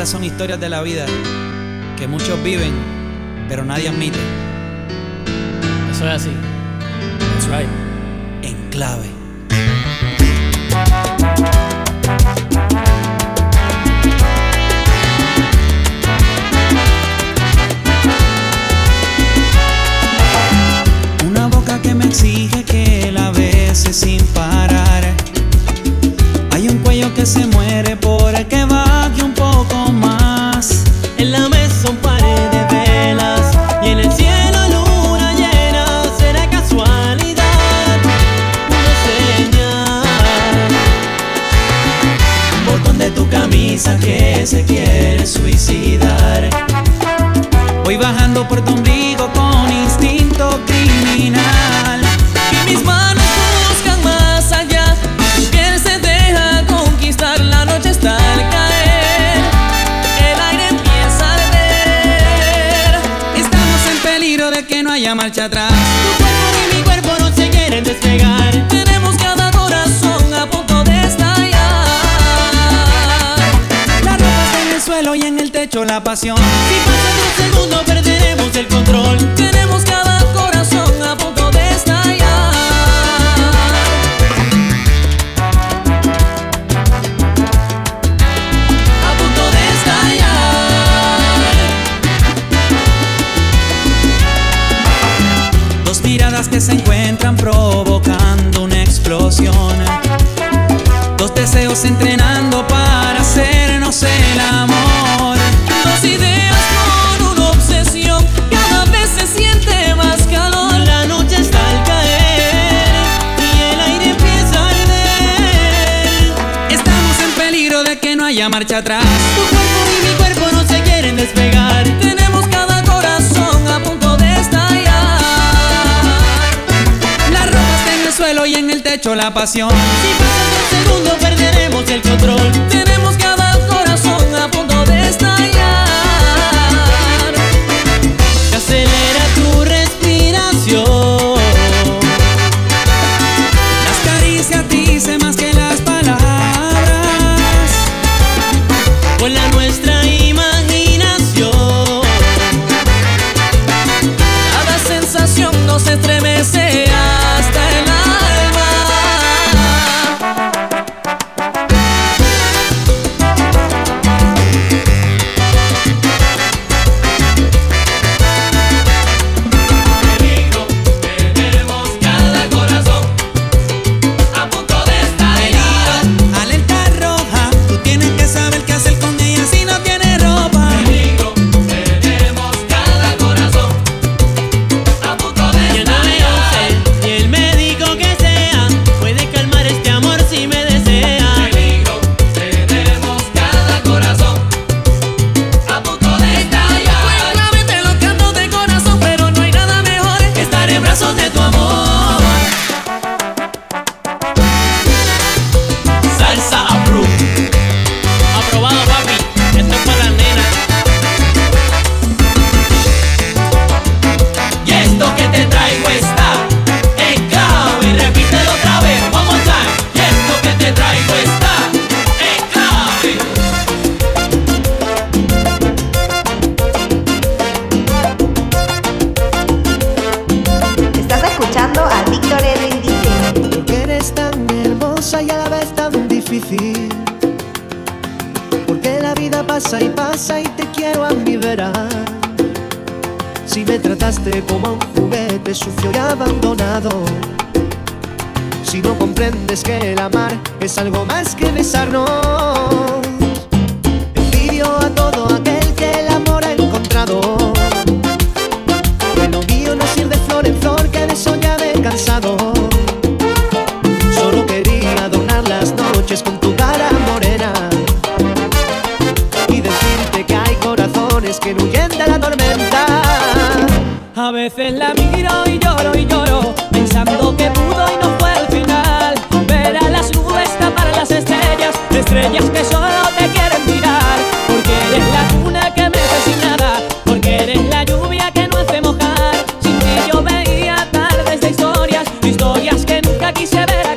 Estas son historias de la vida que muchos viven, pero nadie admite. Eso es así. That's right. En clave. Una boca que me exige que la bese sin parar. Un cuello que se muere por el que baje un poco más. En la mesa un par de velas y en el cielo luna llena. Será casualidad, una señal. Un botón de tu camisa que se quiere suicidar. Voy bajando por tu ombligo con instinto criminal. Tu cuerpo y mi cuerpo no se quieren despegar. Tenemos cada corazón a punto de estallar. La ropa está en el suelo y en el techo la pasión. Si pasa un segundo perderemos el control. Como un juguete sucio y abandonado. Si no comprendes que el amar es algo más que besarnos. Envidio a todo aquel A veces la miro y lloro y lloro, pensando que pudo y no fue el final. Ver a las nubes tapar las estrellas, estrellas que solo te quieren mirar. Porque eres la luna que me nada, porque eres la lluvia que no hace mojar. Sin ti yo veía tardes de historias, historias que nunca quise ver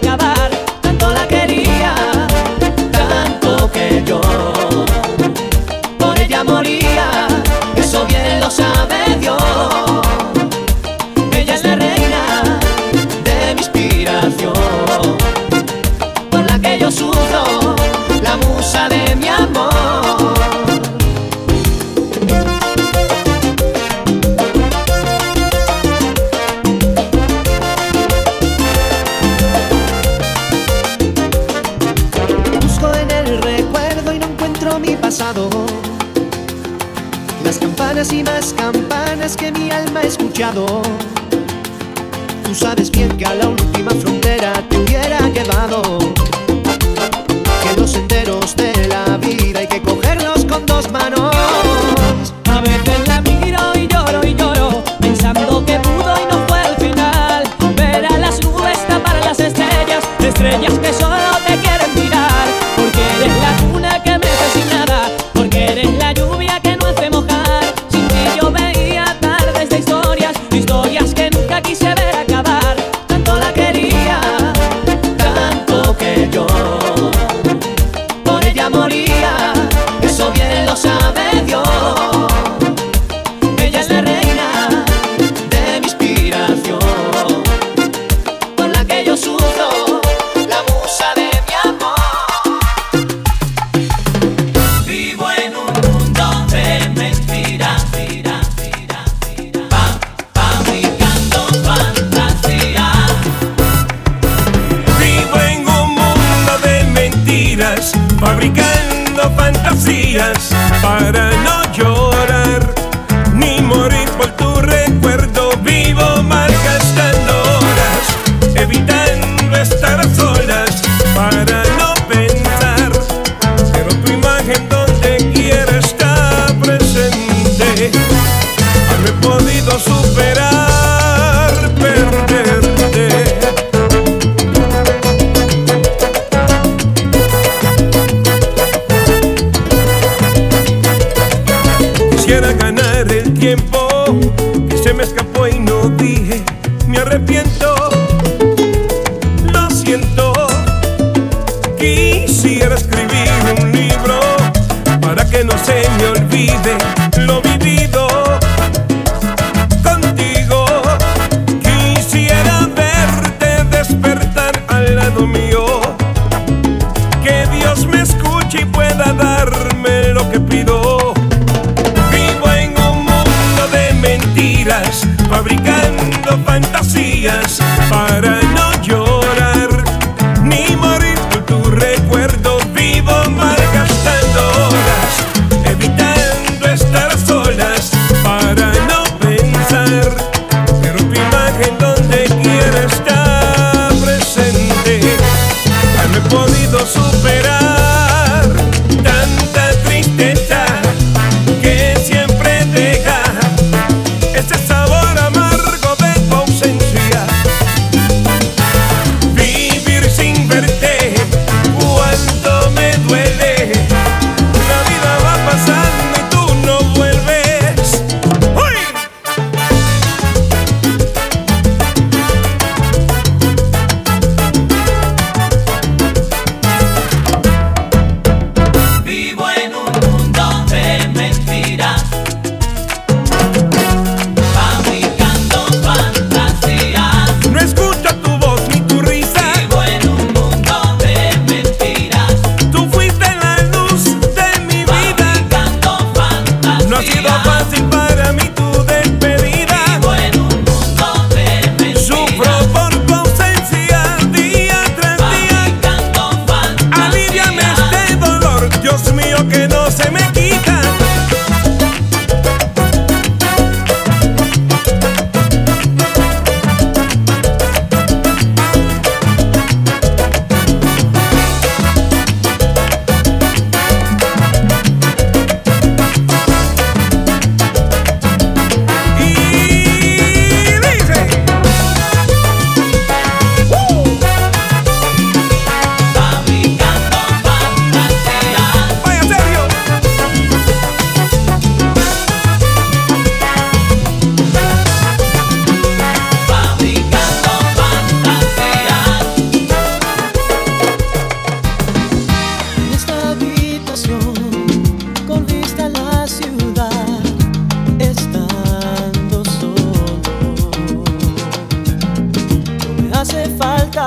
pasado. Las campanas y más campanas que mi alma ha escuchado. Tú sabes bien que a la última frontera te hubiera llevado. Que los senderos de la vida hay que cogerlos con dos manos.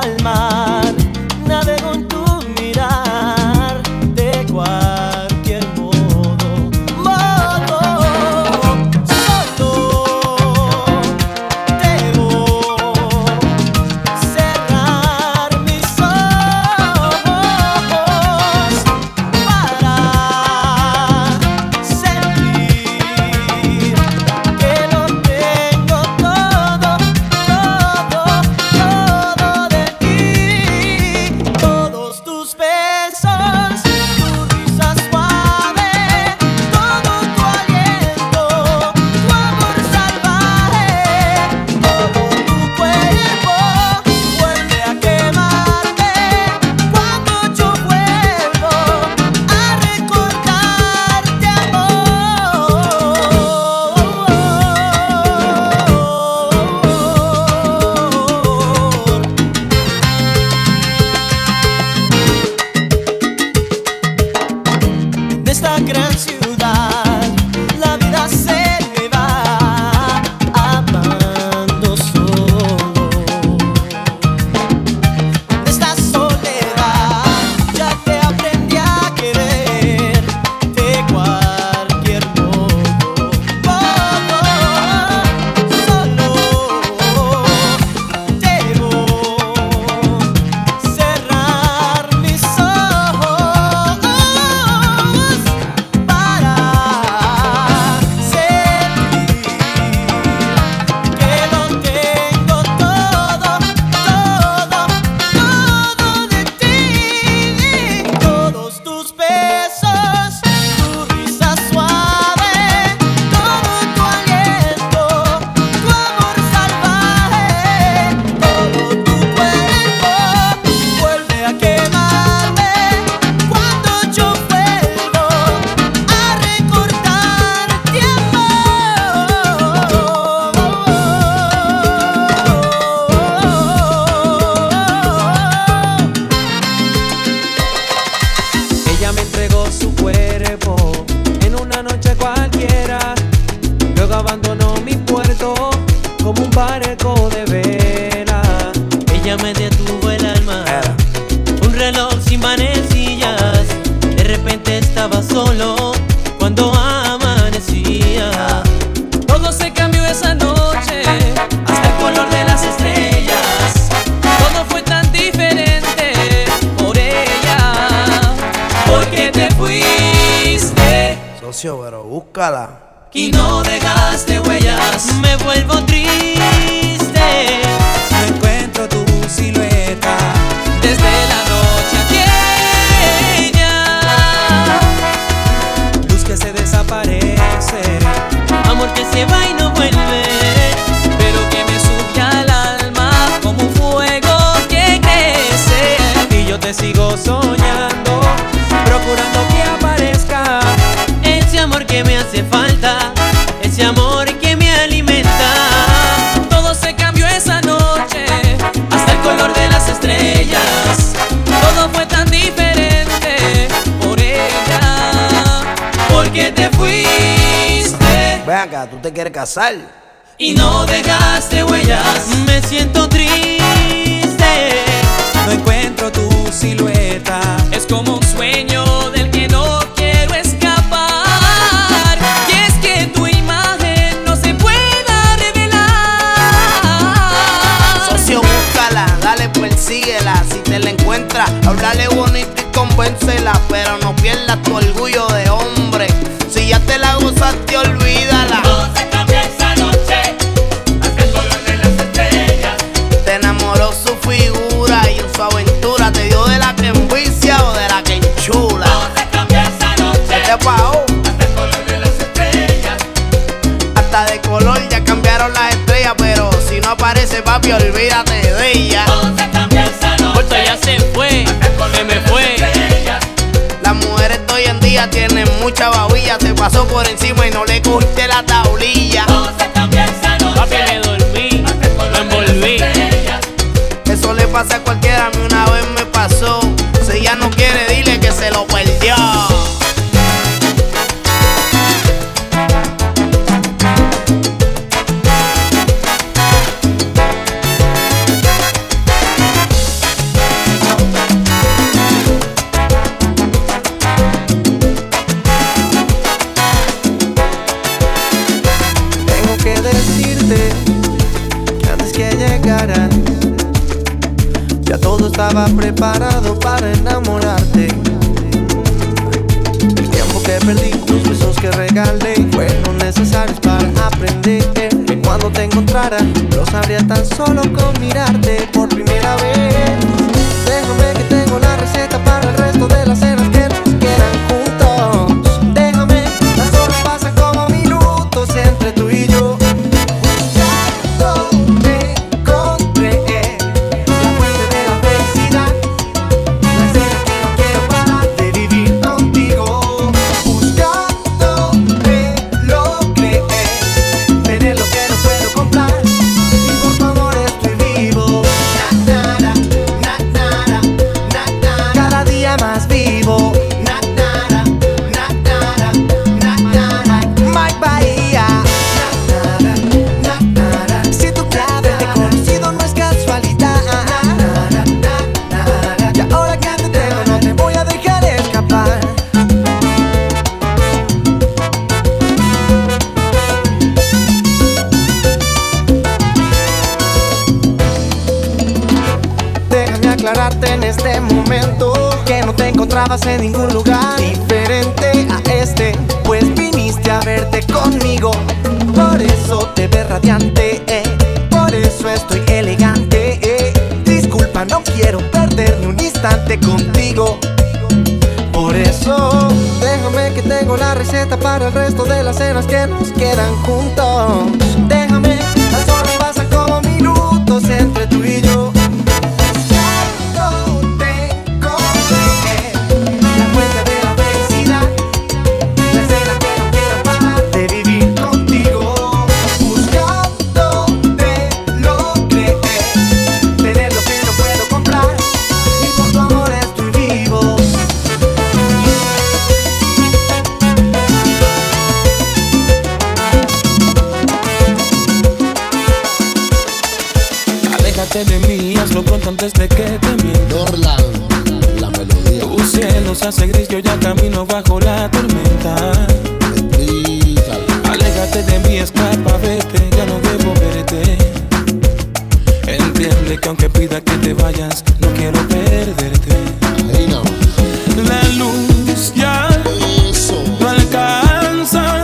alma. spare. Y no dejaste huellas. Me vuelvo triste. No encuentro tu silueta desde la noche aquella. Luz que se desaparece, amor que se va y no vuelve, pero que me sube al alma como un fuego que crece. Y yo te sigo Ven acá, tú te quieres casar. Y no dejaste huellas. Me siento triste. No encuentro tu silueta. Es como un sueño del que no quiero escapar. Y es que tu imagen no se pueda revelar. Socio, búscala, dale, persíguela. Si te la encuentras, háblale bonito y convéncela. Pero no pierdas tu orgullo de papi, olvídate de ella. Se. Puerto ya se fue, se me fue. Las mujeres hoy en día tienen mucha babilla, te pasó por encima y no le cogiste la tablilla. Se. Papi, me dormí, me envolví. Eso le pasa a cualquiera, estaba preparado para enamorarte. El tiempo que perdí, los besos que regalé fueron necesarios para aprender que cuando te encontrara lo sabría tan solo con mirarte por primera vez. Encontrabas en ningún lugar diferente a este, pues viniste a verte conmigo. Por eso te ves radiante, eh, por eso estoy elegante. eh. Disculpa, no quiero perder ni un instante contigo. Por eso, déjame que tengo la receta para el resto de las cenas que nos quedan juntos. Déjame, De mí, hazlo pronto antes de que te mienta. La melodía. Tu cielo se hace gris, yo ya camino bajo la tormenta. Explícalo. Aléjate de mí, escapa, vete, ya no debo verte. Entiende que aunque pida que te vayas, no quiero perderte. Ahí. La luz ya Eso. no alcanza.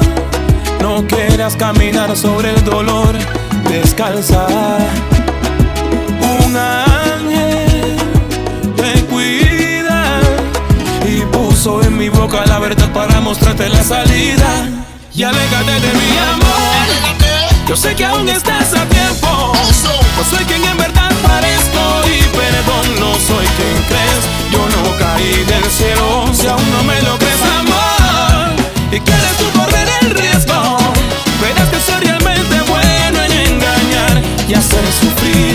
No quieras caminar sobre el dolor, descalza. Mi boca la verdad para mostrarte la salida. Y aléjate de mi amor. Yo sé que aún estás a tiempo. No soy quien en verdad parezco y perdón, no soy quien crees. Yo no caí del cielo si aún no me lo crees, amor. Y quieres tú correr el riesgo. Verás que soy realmente bueno en engañar y hacer sufrir.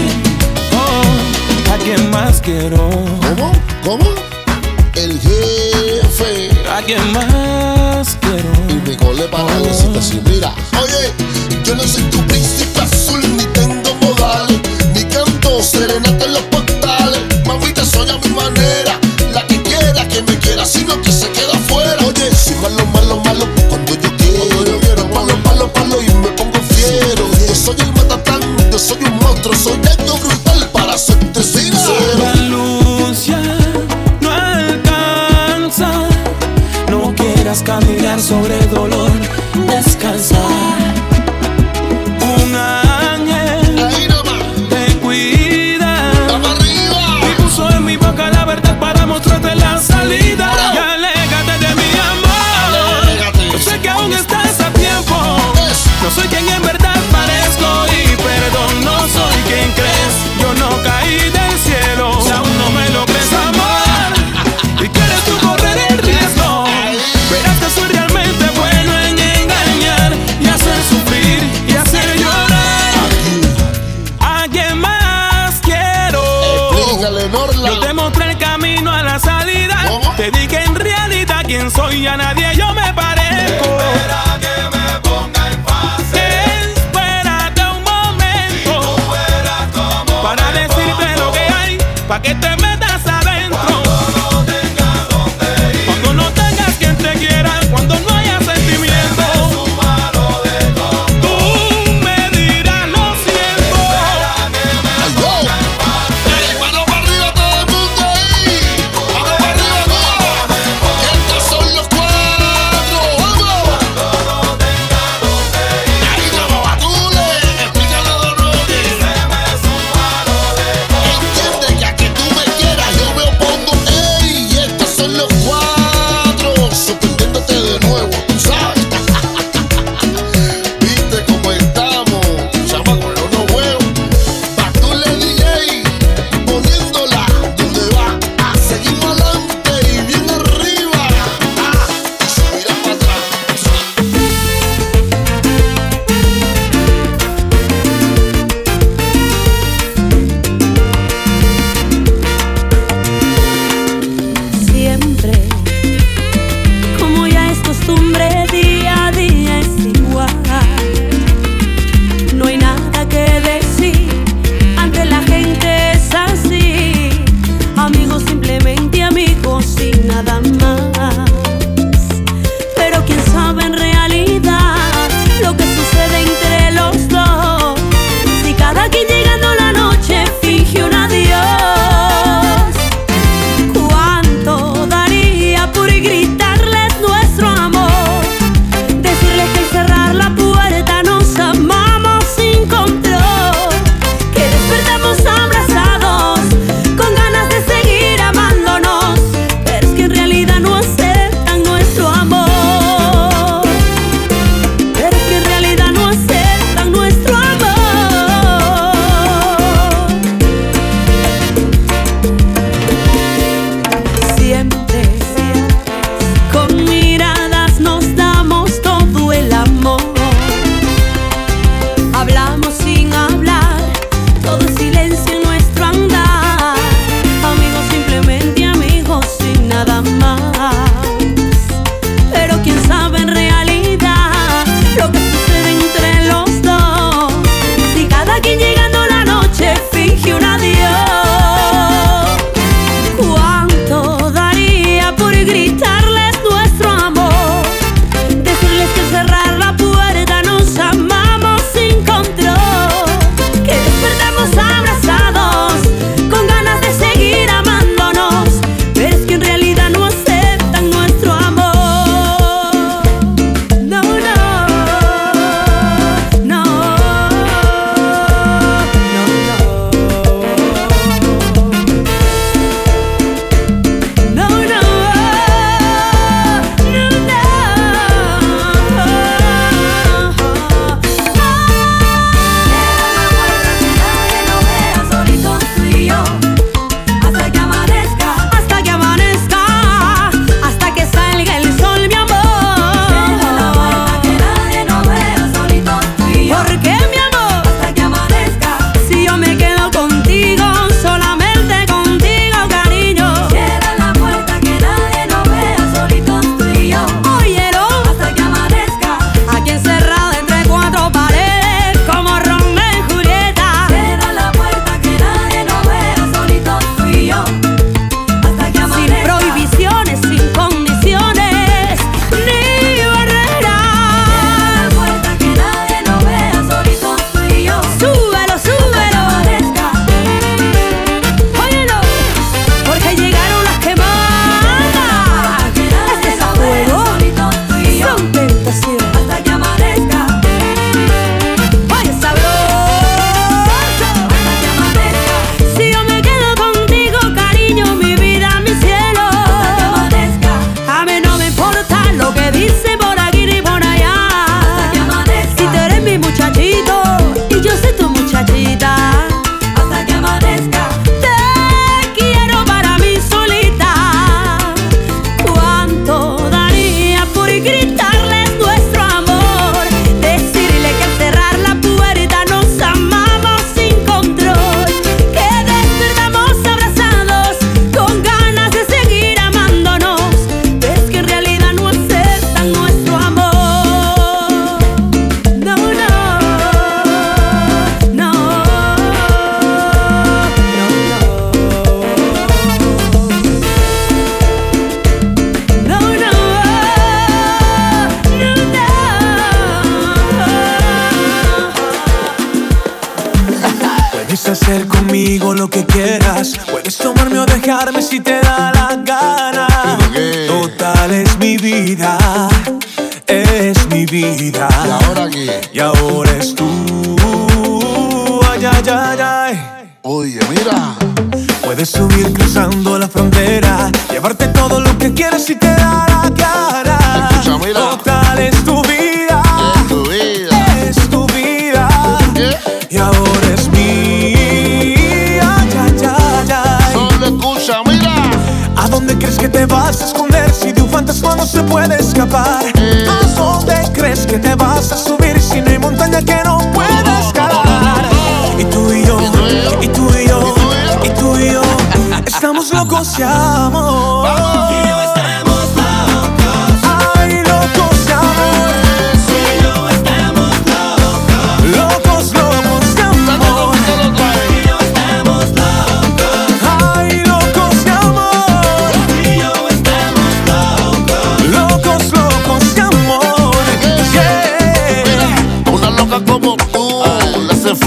Oh, a quien más quiero, ¿Cómo? ¿Cómo? Y mi gole para la cita así. Mira, oye, yo no soy tu príncipe azul, ni tengo modales, ni canto serenata en los portales. Mamita, soy a mi manera, la que quiera que me quiera, sino que se queda afuera. Oye, soy malo, malo, malo, ¿Dónde crees que te vas a esconder si de un fantasma no se puede escapar? ¿A dónde crees que te vas a subir si no hay montaña que no pueda escalar? Y tú y yo, y tú y yo, y tú y yo, estamos locos de amor.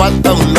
phantom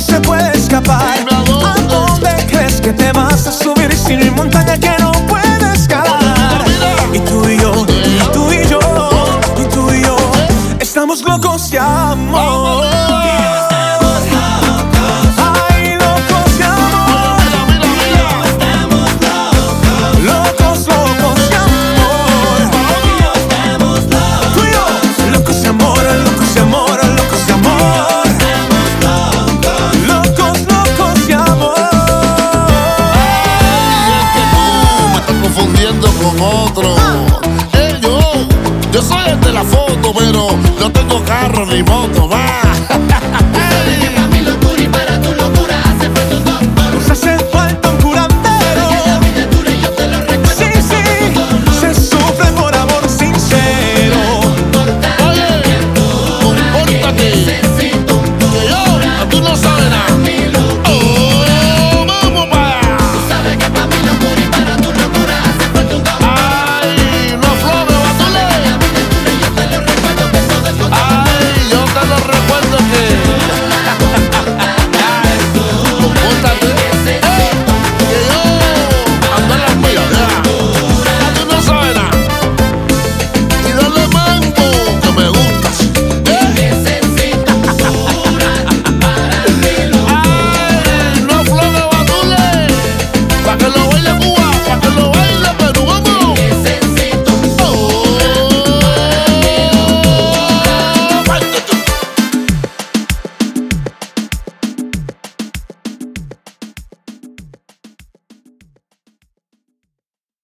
se puede escapar.